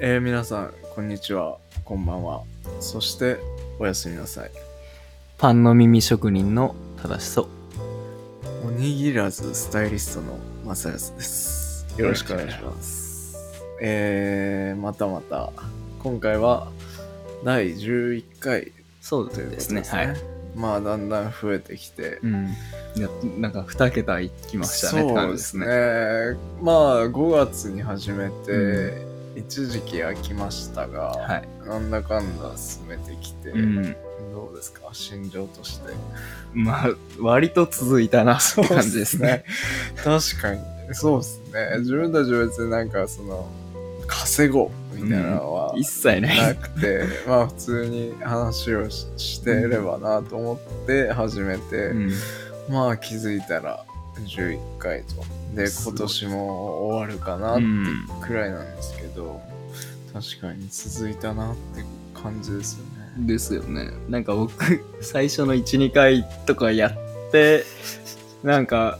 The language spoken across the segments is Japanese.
えー、皆さん、こんにちは、こんばんは。そして、おやすみなさい。パンの耳職人の正しそう。おにぎらずスタイリストのまさやすです。よろしくお願いします。えー、またまた、今回は第11回そうということでですね。すね。はい。まあ、だんだん増えてきて、うん。いやなんか2桁いきましたねそうでね感じですすね。まあ5月に始めて、う一時期空きましたが、はい。なんだかんだ進めてきて、うん。どうですか？心情としてまあ、割と続いたなって感じですね。確かにそうですね自分たちは別になんかその稼ごうみたいなのは一切なくて、まあ普通に話をししてればなと思って始めて、うん。まあ気づいたら11回と。で今年も終わるかなってうんくらいなんですけど、確かに続いたなって感じですよね。ですよね。なんか僕、最初の1、2回とかやって、なんか、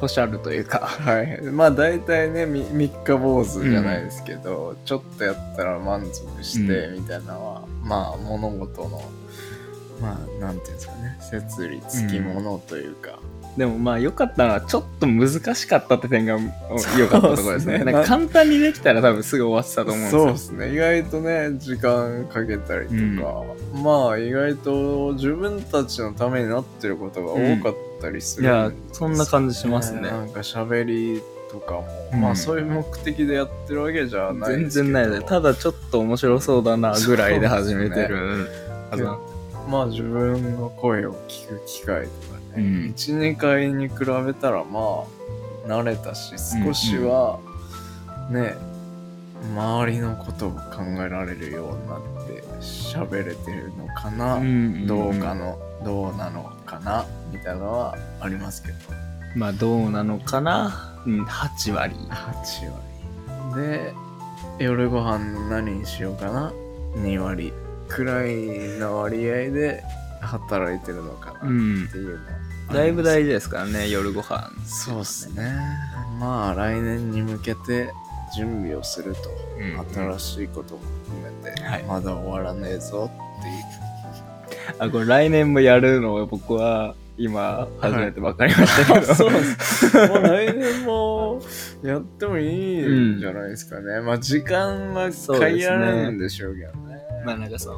ポシャルというか、はい。まあ大体ね、み三日坊主じゃないですけど、ちょっとやったら満足してうみたいなのは、まあ物事の、まあなんていうんですかね、説理つきものというか、でもまあ良かったのはちょっと難しかったって点が良かったところですね。すね。なんか簡単にできたら多分すぐ終わってたと思うんですよ。そうですね。意外とね、時間かけたりとか、まあ意外と自分たちのためになってることが多かったりするんいやそんな感じしますね。なんか喋りとかも、うん。まあそういう目的でやってるわけじゃない全然ないです。ただちょっと面白そうだなぐらいで始めてるはずなん まあ自分の声を聞く機会とかうね、ん12回に比べたらまあ慣れたし少しはね、周りのことを考えられるようになって喋れてるのかな、うんどうかのどうなのかなみたいなのはありますけど。まあどうなのかな？うん。8割。8割。で夜ご飯何にしようかな？2割。くらいの割合で働いてるのかなうんっていうのはだいぶ大事ですからね、夜ご飯。そうっすねまあ来年に向けて準備をすると、うん新しいことも含めて、はいまだ終わらねえぞっていうあ、これ来年もやるのを僕は今初めて分かりましたけど。そうです。もう来年もやってもいいんじゃないですかね。まあ時間は限られるんでしょうけどね。まあなんかそ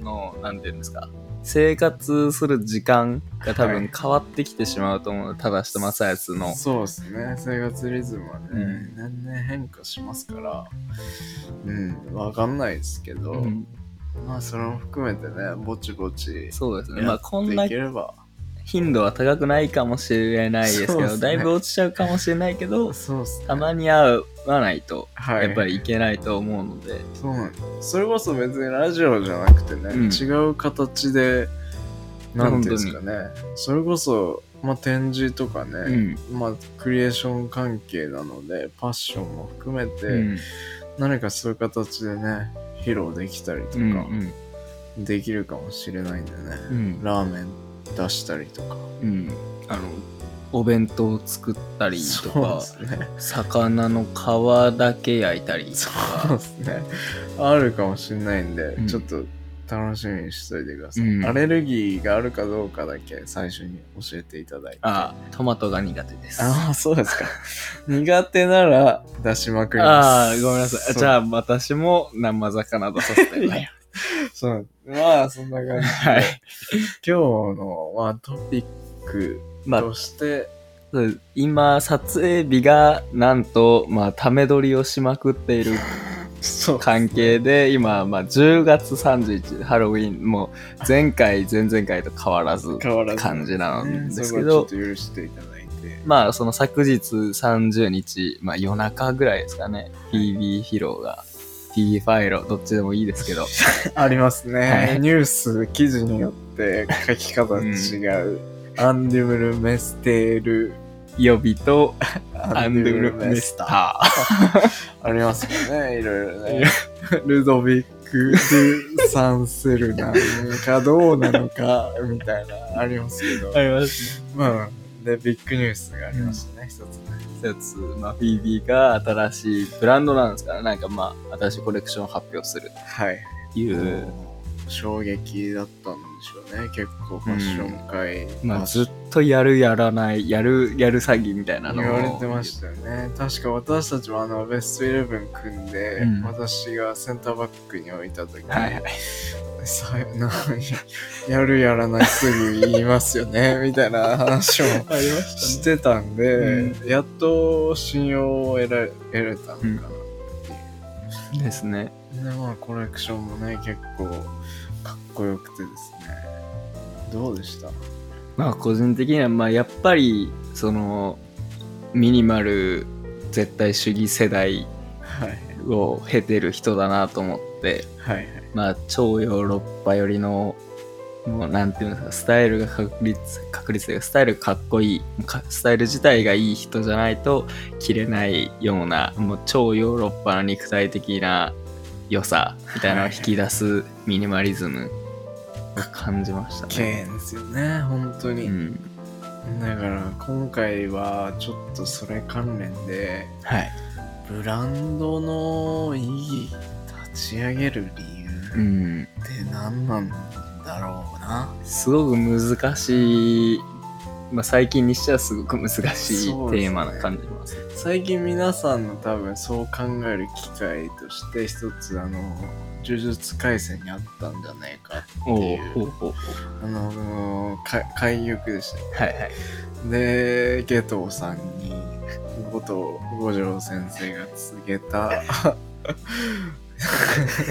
の、なんていうんですか。生活する時間が多分変わってきてしまうと思う。ただしと正康の。そうですね。生活リズムはね、うん年々変化しますから、うん、わかんないですけど、うんまあそれも含めてね、ぼちぼちそうですね。まあこんないければ、頻度は高くないかもしれないですけど、ね。だいぶ落ちちゃうかもしれないけど、ね。たまに会わないと、はい。やっぱりいけないと思うので、そうなんそれこそ別にラジオじゃなくてね、うん。違う形でなんていうんですかね。それこそ、まあ、展示とかね、まあ、クリエーション関係なのでパッションも含めて、うん。何かそういう形でね披露できたりとうんかできるかもしれないんでね、うん。ラーメン出したりとか。うん。あのお弁当を作ったりとそうかですね。魚の皮だけ焼いたりとそうかですね。あるかもしれないんで、うん。ちょっと楽しみにしといてください、うん。アレルギーがあるかどうかだけ最初に教えていただいて。あトマトが苦手です。ああ、そうですか。苦手なら出しまくります。ああごめんなさい。じゃあ私も生魚出させてもらい そう。まあ、そんな感じはい。今日の、まあ、トピックまあとして、そう今撮影日がなんとまあため撮りをしまくっている関係で今まあ10月31日ハロウィン。もう前回前々回と変わらず変わらず。感じなんですけそどこはちょっと許していただいて。まあその昨日30日、まあ、夜中ぐらいですかね。PB 披露がファイロどっちでもいいですけど ありますね、はいニュース、記事によって書き方違う。アンデュムル・メステール、予備とアンドゥルメメスター ありますよね、いろいろね。ルドビック・デュ・サンセルなのかどうなのか、みたいな、ありますけど。ありますまあ、で、ビッグニュースがありましたね、一つね。一つ、まあ、フィービーが新しいブランドなんですから、なんかまあ、新しいコレクションを発表する。はい。っていう、衝撃だったんでしょうね。結構ファッション界、まあ、ファッションずっとやるやらない、やる、やる詐欺みたいなのを言われてましたよね。確か私たちもあのベストイレブン組んで、うん。私がセンターバックに置いた時に、はいはい。さな やるやらないすぐ言いますよねみたいな話も ありまししてたんで、うやっと信用を得られ得れたのかなっていう、ですね。でまあコレクションもね結構かっこよくてですね。どうでした？まあ、個人的には、まあ、やっぱり、その、ミニマル絶対主義世代はい。を経てる人だなと思って、はいはい。まあ、超ヨーロッパ寄りの、もうなんていうんですか、スタイルが確立、確立で、スタイルがかっこいい、かスタイル自体がいい人じゃないと着れないような、もう超ヨーロッパの肉体的な良さみたいなのを引き出すミニマリズムを感じました綺ね。麗ですよね本当に、うん。だから今回はちょっとそれ関連ではい。ブランドの意義立ち上げる理う由ん。って何なんだろうな、すごく難しい、まあ、最近にしてはすごく難しいテーマな感じます。最近皆さんの多分そう考える機会として一つあの呪術廻戦にあったんじゃないかおっていうあのか海玉でしたようはいはい。で下藤さんに後藤五条先生が告げた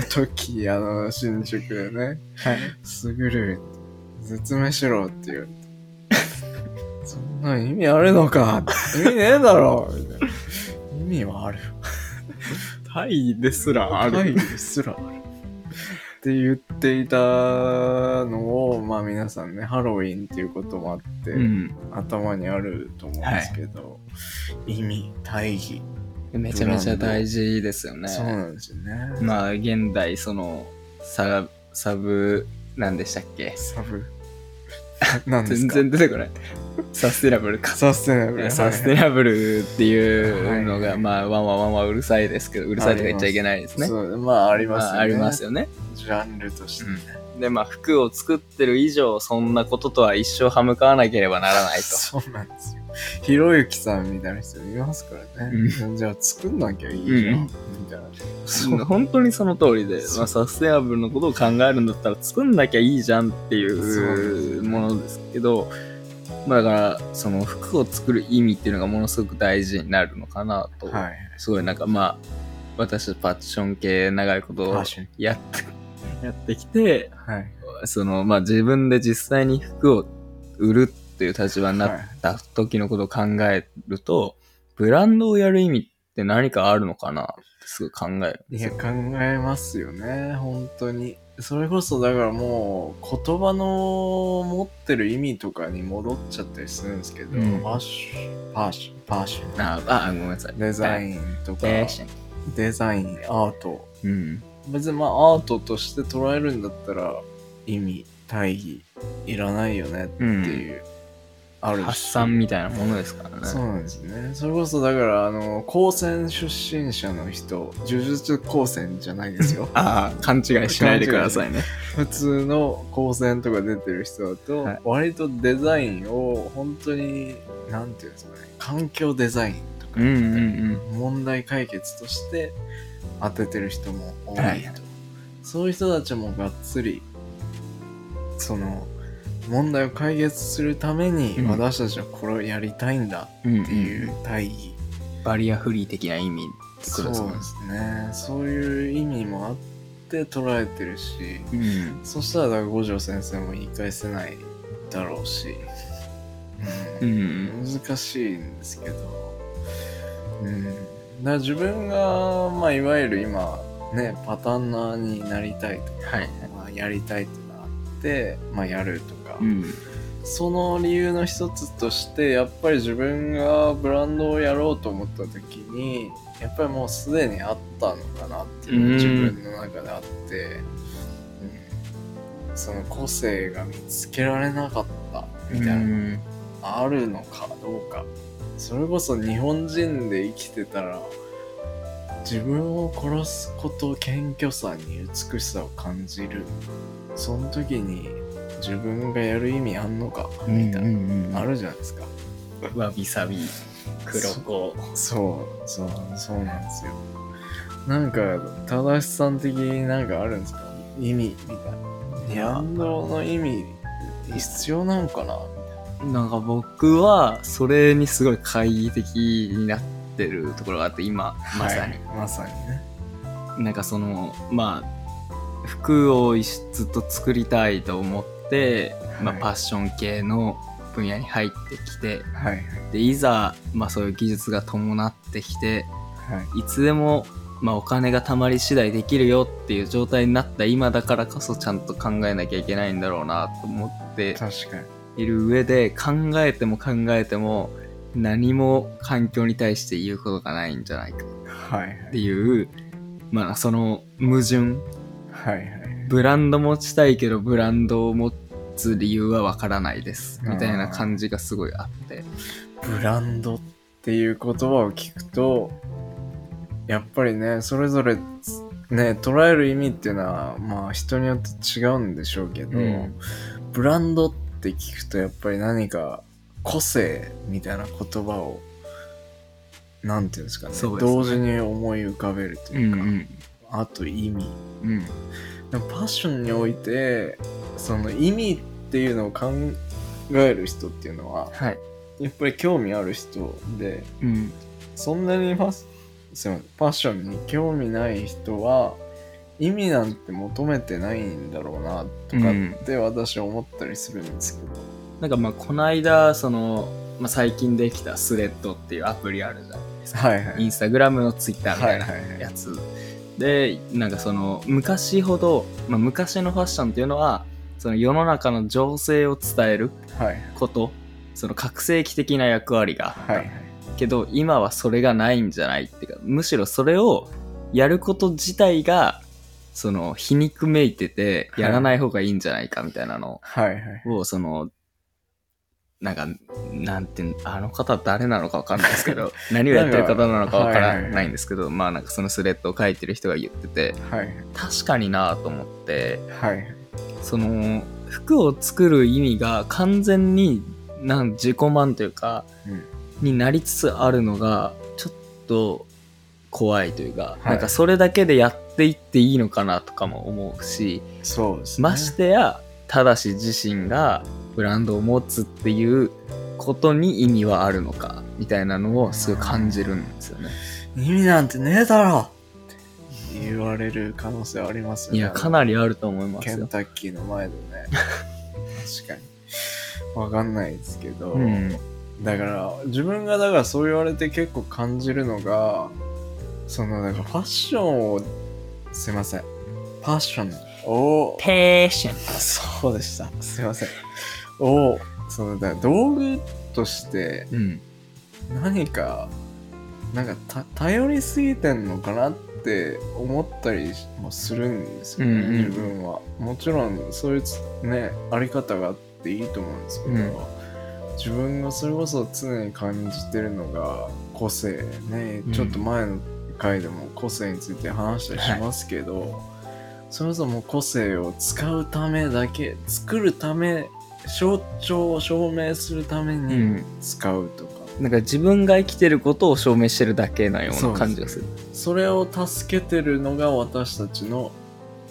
時あの新宿でねはい。「すぐる説明しろ」って言われて「そんな意味あるのか？意味ねえだろ」意味はある。よタイですらある。会議すらある。って言っていたのをまあ皆さんねハロウィンっていうこともあって、うん。頭にあると思うんですけど、意味大義、めちゃめちゃ大事ですよね。そうなんですよね、まあ、現代、その、ササブ、なんでしたっけ？サブ なんです全然出てこない。サステナブルか。サステナブルサステナブルっていうのが、はいはいまあ、ワンワンワンワンうるさいですけど、うるさいとか言っちゃいけないですね。そうまあありますよね、まあ、ありますよね。ジャンルとしてね、で、まあ、服を作ってる以上、そんなこととは一生歯向かわなければならないと。そうなんですよひろゆきさんみたいな人いますからね、じゃあ作んなきゃいいじゃん、うん。みたいな。そう本当にその通りで、まあ、サステナブルのことを考えるんだったら作んなきゃいいじゃんっていそうものですけど、まあ、だからその服を作る意味っていうのがものすごく大事になるのかなと、はいすごいなんかまあ私たちファッション系長いことやってやってきてはい。そのまあ自分で実際に服を売るっていう立場になった時のことを考えると、ブランドをやる意味って何かあるのかな？ってすごい考える。いや考えますよね本当にそれこそだからもう言葉の持ってる意味とかに戻っちゃったりするんですけど、うんファッションファッションファッションああ、ごめんなさい。デザン。インとか。デザインアートうん。別にまあアートとして捉えるんだったら意味大義いらないよねっていう、あるし発散みたいなものですからね。そうなんですね。それこそだからあの高専出身者の人呪術高専じゃないですよ。ああ、勘違いしないでくださいね。普通の高専とか出てる人だと、はい。割とデザインを本当になんていうんですかね環境デザインとかうんうん。問題解決として当ててる人も多いと、はい。そういう人たちもがっつりその問題を解決するためにうん私たちはこれをやりたいんだっていう大義、バリアフリー的な意味ってことですねそうで。すねそういう意味もあって捉えてるしうん。そしたらだから五条先生も言い返せないだろうし、ううんん。難しいんですけど、うん、だから自分が、まあ、いわゆる今ねパターンナーになりたいとか、はい。まあ、やりたいっていうのがあって、まあ、やるとか、うん。その理由の一つとしてやっぱり自分がブランドをやろうと思った時にやっぱりもうすでにあったのかなっていうのが自分の中であって、うん。その個性が見つけられなかったみたいな、うん。あるのかどうか。それこそ日本人で生きてたら自分を殺すこと謙虚さに美しさを感じる。その時に自分がやる意味あんのかみたいな、うんあるじゃないですか。わびさび黒子。そうそうそうなんですよ。なんか正しさん的になんかあるんですか？意味みたいな。運動の意味必要なのかな？なんか僕はそれにすごい懐疑的になってるところがあって今まさに、はいまさにね。なんかそのまあ服をずっと作りたいと思って、まあ、はい。パッション系の分野に入ってきてはい。でいざ、まあ、そういう技術が伴ってきてはい。いつでも、まあ、お金が貯まり次第できるよっていう状態になった今だからこそちゃんと考えなきゃいけないんだろうなと思っている上で考えても考えても何も環境に対して言うことがないんじゃないかはいはい。っていうまあその矛盾はいはいブランド持ちたいけどブランドを持つ理由はわからないです。みたいな感じがすごいあって。ブランドっていう言葉を聞くとやっぱりねそれぞれね捉える意味っていうのはまあ人によって違うんでしょうけど、うん。ブランドって聞くとやっぱり何か個性みたいな言葉をなんていうんですかねね。同時に思い浮かべるとうんいうか、うん。あと意味。うんでもパッションにおいてその意味っていうのを考える人っていうのははい。やっぱり興味ある人でうん。そんなにファスすいませんパッションに興味ない人は意味なんて求めてないんだろうなとかって私は思ったりするんですけど、なんかまあこの間その、まあ、最近できたスレッドっていうアプリあるじゃないですか。はいはい。インスタグラムのツイッターみたいなはいはいはい。やつでなんかその昔ほど、まあ、昔のファッションっていうのはその世の中の情勢を伝えるはい。ことその覚醒器的な役割があった、はいはい。けど今はそれがないんじゃないっていうかむしろそれをやること自体がその皮肉めいててやらない方がいいんじゃないかみたいなのはいはい。をそのなんかなんてあの方誰なのかわかんないですけど 何をやってる方なのかわからないんですけどまあなんかそのスレッドを書いてる人が言っててはい確かになと思ってはいその服を作る意味が完全になん自己満というかうん。になりつつあるのがちょっと怖いというか、い。なんかそれだけでやっていっていいのかなとかも思うし、そうですね。ましてやただし自身がブランドを持つっていうことに意味はあるのかみたいなのをすごい感じるんですよね。意味なんてねえだろ。って言われる可能性ありますよ。ねいやかなりあると思いますよ。ケンタッキーの前でね。確かに。わかんないですけど、うん。だから自分がだからそう言われて結構感じるのがそのなんかファッションをすいません。ファッションを。ペーションそうでした。すいませんをそのだ道具としてうん何かなんかた頼りすぎてんのかなって思ったりもするんですよね、うんうん。自分は。もちろんそういうつねあり方があっていいと思うんですけど、うん。自分がそれこそ常に感じてるのが個性ね、うん。ちょっと前の回でも個性について話したりしますけど、それこそもう個性を使うためだけ作るため象徴を証明するためうにん。使うとか、なんか自分が生きてることを証明してるだけなような感じがする。それを助けてるのが私たちの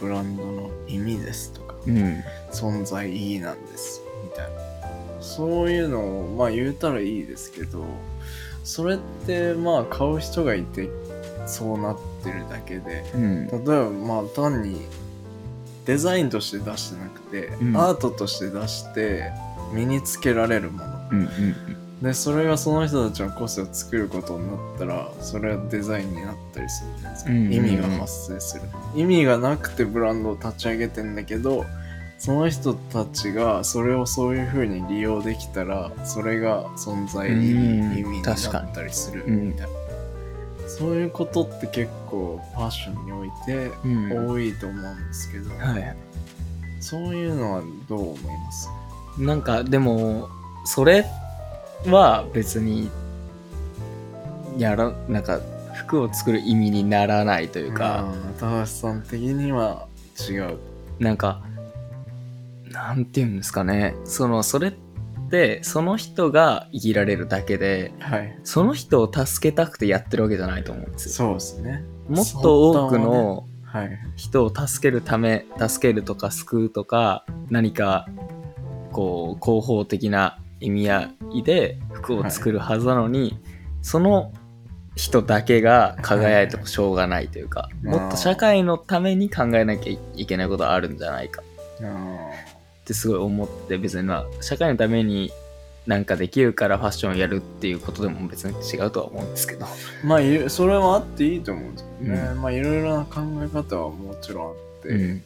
ブランドの意味ですとか。うん。存在意義なんですみたいな。そういうのをまあ言うたらいいですけどそれってまあ買う人がいてそうなってるだけで。うん。例えばまあ単にデザインとして出してなくて、うん。アートとして出して身につけられるもの。うんうんでそれがその人たちの個性を作ることになったらそれはデザインになったりするじゃないですか、うんうんうん。意味が発生する。意味がなくてブランドを立ち上げてんだけどその人たちがそれをそういう風に利用できたらそれが存在意うん。味意味になったりするうん。みたいな、そういうことって結構ファッションにおいてうん。多いと思うんですけど、はいそういうのはどう思います？なんかでもそれは別にやらなんか服を作る意味にならないというか、うん高橋さん的には違う。なんかなんていうんですかね。そのそれってその人が生きられるだけではい。その人を助けたくてやってるわけじゃないと思うんですよ。そうですね。もっと多くのはい。人を助けるため助けるとか救うとか何かこう広報的な意味合いで服を作るはずなのに、その人だけが輝い。てもしょうがないというか、いもっと社会のために考えなきゃいけないことがあるんじゃないかうんってすごい思って別にまあ社会のためになんかできるからファッションをやるっていうことでも別に違うとは思うんですけど。まあそれはあっていいと思うんですけどね、うまあいろいろな考え方はもちろんあって、うん。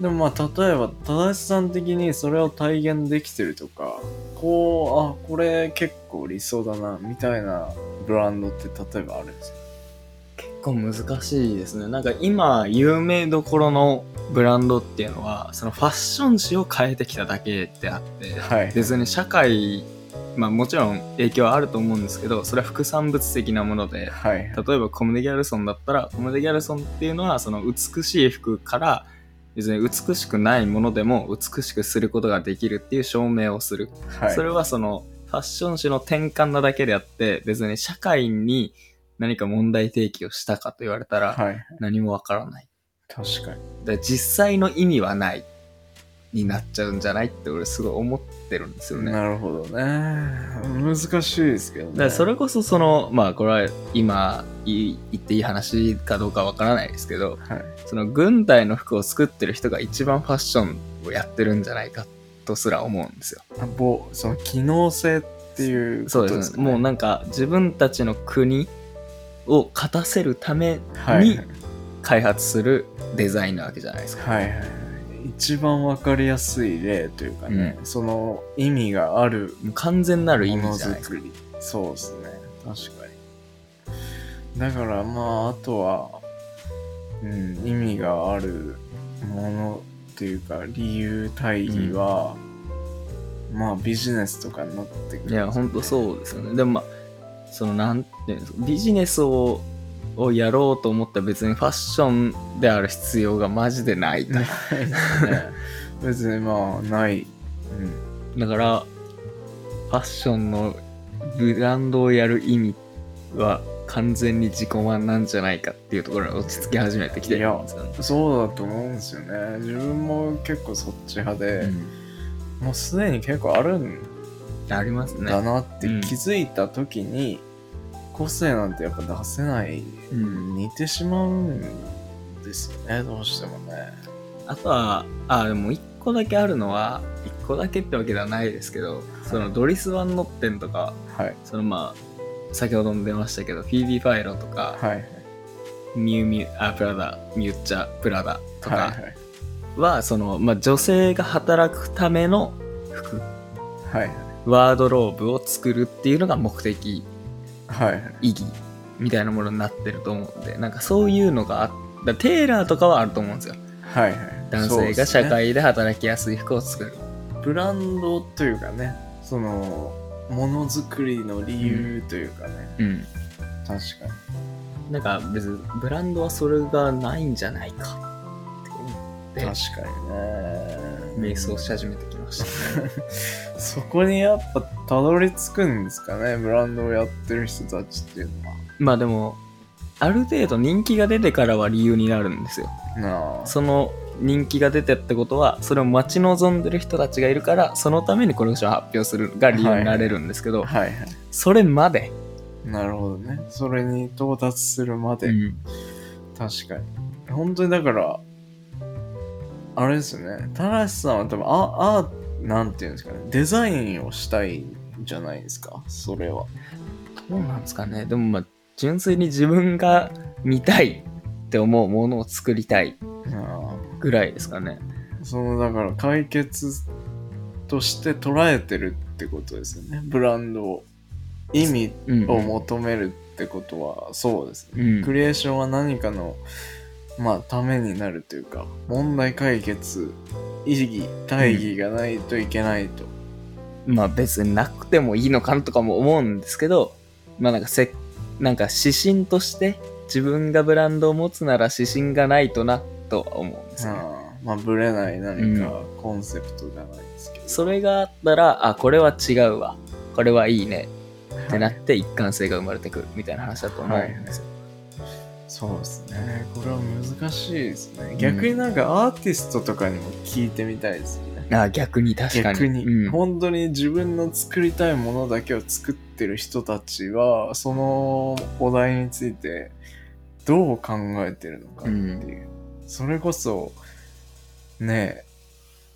でもまあ例えば正さん的にそれを体現できてるとかこうあこれ結構理想だなみたいなブランドって例えばあるんですか？結構難しいですね。なんか今有名どころのブランドっていうのはそのファッション誌を変えてきただけであって、はい。別に社会まあもちろん影響はあると思うんですけどそれは副産物的なものではい。例えばコムデ・ギャルソンだったらコムデ・ギャルソンっていうのはその美しい服から別に美しくないものでも美しくすることができるっていう証明をする。はい。それはそのファッション誌の転換なだけであって別に社会に何か問題提起をしたかと言われたらはい。何もわからない。確かに。だから実際の意味はないになっちゃうんじゃないって俺すごい思ってるんですよね。なるほどね。難しいですけどね。らそれこそそのまあこれは今い言っていい話かどうかわからないですけどはい。その軍隊の服を作ってる人が一番ファッションをやってるんじゃないかとすら思うんですよ。その機能性っていうそうです。ねもうなんか自分たちの国を勝たせるためはい。に開発するデザインなわけじゃないですか。はいはいはい。一番わかりやすい例というかね、その意味がある完全なる意味じゃないですか。そうですね。確かに。だからまああとは、うん、意味があるものっていうか理由大義は、まあビジネスとかになってくるいや、ほんとそうですよね。でもまあ、そのなんていうんですか、ビジネスををやろうと思ったら別にファッションである必要がマジでないと。別にまあない、うん、だから、ファッションのブランドをやる意味は完全に自己満なんじゃないかっていうところに落ち着き始めてきてるんですよね。そうだと思うんですよね。自分も結構そっち派で、もうすでに結構あるんうんありますね。だなってうん。気づいた時に、個性なんてやっぱ出せない、うん。似てしまうんですよねどうしてもね。あとは、あ、でも一個だけあるのは、一個だけってわけではないですけど、そのドリス・ワンノッテンとか、はい。そのまあ、先ほども出ましたけど、フィービー・ファイロとか、はい。ミュウミュウ、あ、プラダ、ミュッチャ、プラダとはいかは、その、まあ、女性が働くための服、はいはいワードローブを作るっていうのが目的、はい。はい意義みたいなものになってると思うんで、なんかそういうのがあだテーラーとかはあると思うんですよ。はいはい。男性が社会で働きやすい服を作る。ブランドというかねそのものづくりの理由というかね、うん。確かに。なんか別にブランドはそれがないんじゃないかって思って確かにね。瞑想し始めてきました、ね。そこにやっぱたどり着くんですかねブランドをやってる人たちっていうのは。まあでも、ある程度人気が出てからは理由になるんですよ。なあ。その人気が出てってことは、それを待ち望んでる人たちがいるから、そのためにコレクションを発表するが理由になれるんですけど、はいはい。それまで、なるほどね。それに到達するまで、うん。確かに。本当にだからあれですよね。田無さんは多分ああなんていうんですかね。デザインをしたいんじゃないですか。それは。どうなんですかね。でもまあ、純粋に自分が見たいって思うものを作りたいあぐらいですかね。あそのだから解決として捉えてるってことですよね。ブランドを意味うん、を求めるってことはそうですね、うん。クリエーションは何かのまあためになるというか問題解決意義大義がないといけないと、まあ別になくてもいいのかなとかも思うんですけど、まあなんか設なんか指針として自分がブランドを持つなら指針がないとなとは思うんですよね。まあブレない何かコンセプトじゃないですけど、それがあったら、あ、これは違うわ。これはいいね。ってなって一貫性が生まれてくるみたいな話だと思うんですよ。そうですね。これは難しいですね。逆になんかアーティストとかにも聞いてみたいですよね、あ逆に確かに。逆に、うん。本当に自分の作りたいものだけを作ってる人たちはそのお題についてどう考えてるのかっていう、それこそね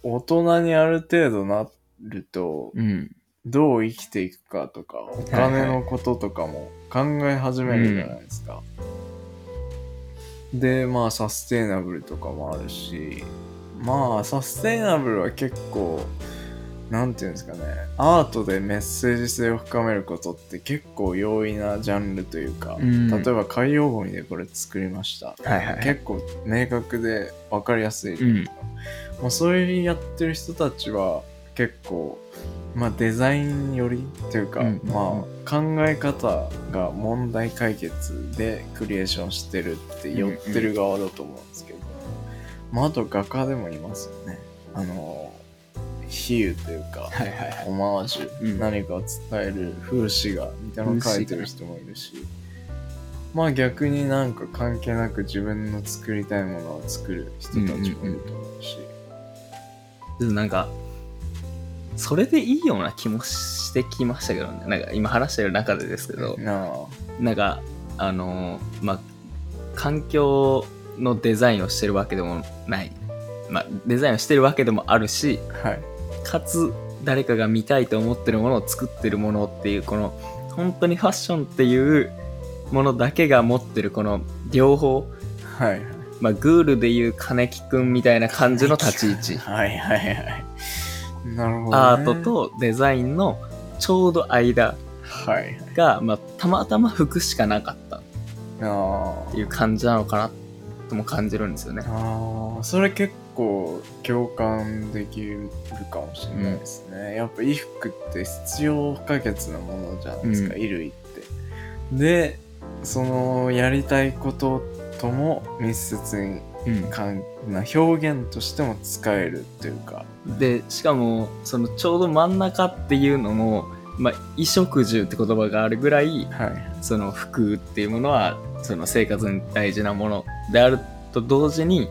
大人にある程度なるとうん。どう生きていくかとかお金のこととかも考え始めるじゃないですか、でまあサステイナブルとかもあるしまあサステイナブルは結構なんていうんですかねアートでメッセージ性を深めることって結構容易なジャンルというか、うん。例えば海洋ゴミでこれ作りました、はいはいはい。結構明確で分かりやすい、うん。まあ、そういうやってる人たちは結構まあデザイン寄りっていうか、うんまあ考え方が問題解決でクリエーションしてるって寄ってる側だと思うんですけど、まああと画家でもいますよね。あの比喩というか、はいはいはい。オマージュ、うん。何かを伝える風刺画みたいなのを描いてる人もいるしまあ逆になんか関係なく自分の作りたいものを作る人たちもいると思うし、でもなんか、それでいいような気もしてきましたけどね。なんか今話してる中でですけど、なあ。なんか、あのーまあ、環境のデザインをしてるわけでもない。まあ、デザインをしてるわけでもあるし、はい。かつ誰かが見たいと思ってるものを作ってるものっていうこの本当にファッションっていうものだけが持ってるこの両方。はいはい。まあグールでいう金木くんみたいな感じの立ち位置。はいはいはいなるほど、ね、アートとデザインのちょうど間はいはい。が、まあ、たまたま服しかなかった。っあていう感じなのかなとも感じるんですよね。ーあーそれ結構共感できるかもしれないですね、やっぱ衣服って必要不可欠なものじゃないですか、うん。衣類って。でそのやりたいこととも密接にうんかんな表現としても使えるっていうか。でしかもそのちょうど真ん中っていうのも、まあ、衣食住って言葉があるぐらいはい。その服っていうものはその生活に大事なものであると同時に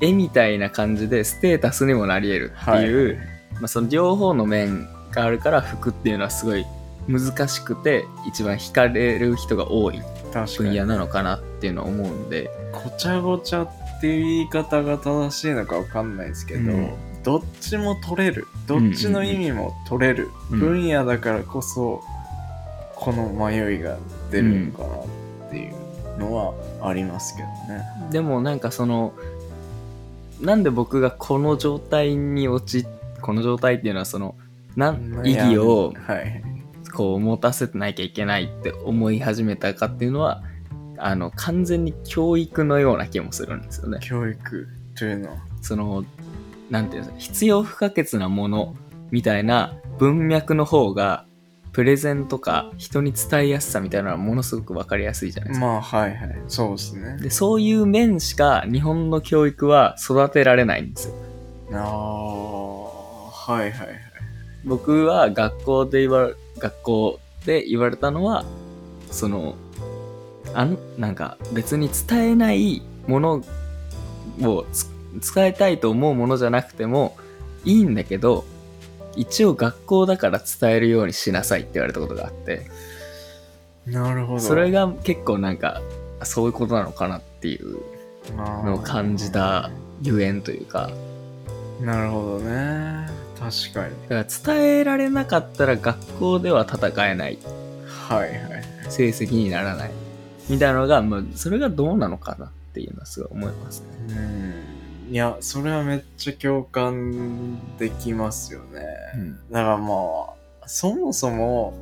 絵みたいな感じでステータスにもなり得るっていう、まあ、その両方の面があるから服っていうのはすごい難しくて一番惹かれる人が多い分野なのかなっていうのは思うんで。ごちゃごちゃっていう言い方が正しいのかわかんないですけど、うん。どっちも取れる。どっちの意味も取れる。うん分野だからこそこの迷いが出るのかなっていうのはありますけどね。でもなんかそのなんで僕がこの状態に陥この状態っていうのはそのなん意義をはい。こう持たせてなきゃいけないって思い始めたかっていうのはあの完全に教育のような気もするんですよね。教育というのはそのなんていうんですか必要不可欠なものみたいな文脈の方がプレゼンとか人に伝えやすさみたいなのはものすごく分かりやすいじゃないですか。まあはいはいそうですね。でそういう面しか日本の教育は育てられないんですよ。ああはいはいはい。僕は学校で言われ学校で言われたのはそのあんなんか別に伝えないものをつ伝えたいと思うものじゃなくてもいいんだけど一応学校だから伝えるようにしなさいって言われたことがあってなるほど。それが結構なんかそういうことなのかなっていうのを感じたゆえんというかなるほどね。確かに。だから伝えられなかったら学校では戦えないはいはい。成績にならないみたいなのが、まあ、それがどうなのかなっていうのはすごい思いますね。うん。いや、それはめっちゃ共感できますよね。だからまあ、そもそも、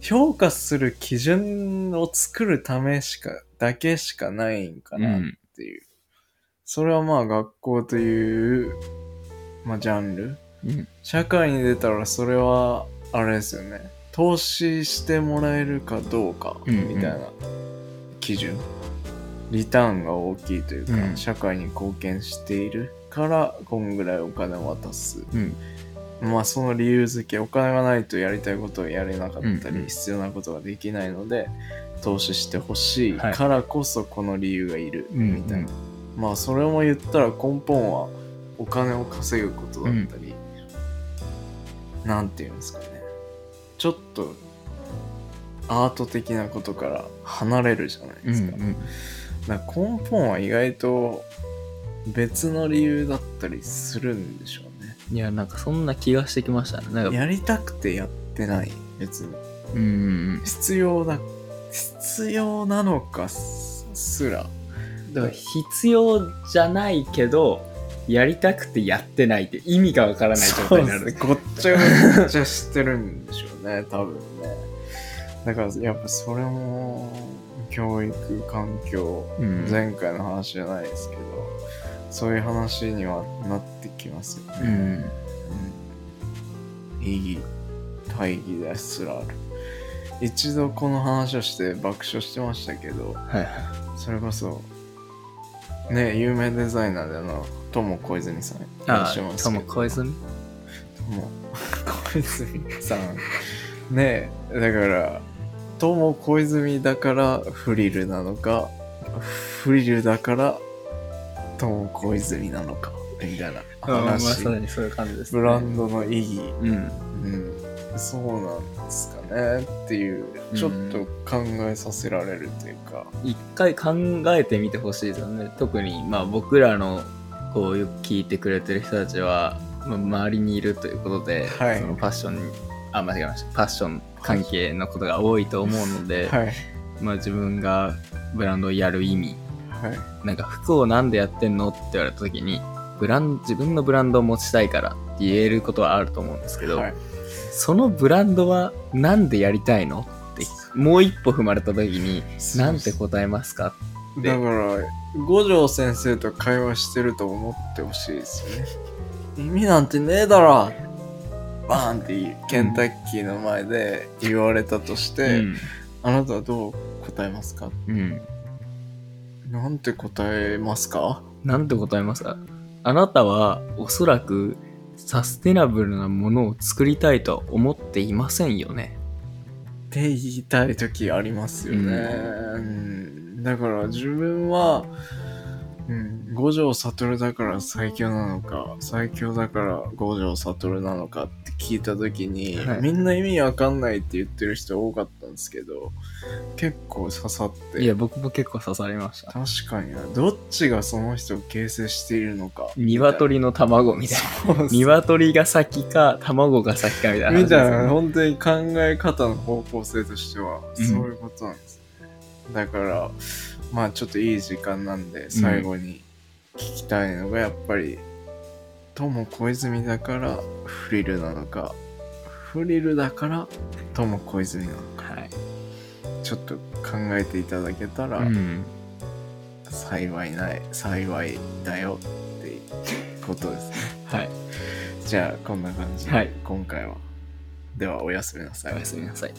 評価する基準を作るためしか、だけしかないんかなっていう。それはまあ学校という、まあジャンル。うん社会に出たらそれは、あれですよね。投資してもらえるかどうかうんうんみたいな基準、リターンが大きいというか、うん。社会に貢献しているからこんぐらいお金を渡す。うん。まあその理由付けお金がないとやりたいことをやれなかったり、うん。うん必要なことができないので投資してほしいはいからこそこの理由がいるうんみたいな、まあそれも言ったら根本はお金を稼ぐことだったり、なんていうんですかね。ちょっとアート的なことから離れるじゃないうんですか,、だから根本は意外と別の理由だったりするんでしょうね。いやなんかそんな気がしてきました。なんかやりたくてやってない別に。うんうん必要だ必要なのかすすら。だから必要じゃないけどやりたくてやってないって意味がわからない状態になる。ねごっちゃごちゃしてるんでしょうね多分。ねだからやっぱそれも教育環境、うん。前回の話じゃないですけどそういう話にはなってきますよね、うん。うん意義大義ですらある。一度この話をして爆笑してましたけどはいはい。それこそね有名デザイナーであの友小泉さんあとしゃいますけど。も小泉？友小泉さん。ねえだから友小泉だからフリルなのかフリルだから友小泉なのかみたいなあまさらにそういう感じです、ね、ブランドの意義。うん。うん、そうなんですかねっていうちょっと考えさせられるというか、一回考えてみてほしいですよね。特にまあ僕らのこうよく聞いてくれてる人たちは、まあ、周りにいるということで、はい。そのファッションにあ間違えました。ファッション関係のことが多いと思うので、はい。まあ、自分がブランドをやる意味はい。なんか服をなんでやってんのって言われた時にブラン自分のブランドを持ちたいからって言えることはあると思うんですけど、はい。そのブランドはなんでやりたいの？ってもう一歩踏まれた時になんて答えますか？でだから五条先生と会話してると思ってほしいですよね。意味なんてねえだろバーンってケンタッキーの前で言われたとして、うん。あなたはどう答えますか？うん、なんて答えますか？なんて答えますか？あなたはおそらくサステナブルなものを作りたいとは思っていませんよね。って言いたい時ありますよね、うん。だから自分は、うん、五条悟だから最強なのか最強だから五条悟なのかって聞いた時に、はい。みんな意味わかんないって言ってる人多かったんですけど結構刺さって。いや、僕も結構刺さりました。確かにな。どっちがその人を形成しているのか。鶏の卵みたいな。鶏が先か、卵が先かみたいなね、みたいな本当に考え方の方向性としてはうん。そういうことなんです。ね、だからまあちょっといい時間なんで最後に聞きたいのがやっぱり友小泉だからフリルなのかフリルだから友小泉なのかはい。ちょっと考えていただけたらうん。幸いない幸いだよっていうことですね はい。じゃあこんな感じで、はい今回はではおやすみなさいおやすみなさい。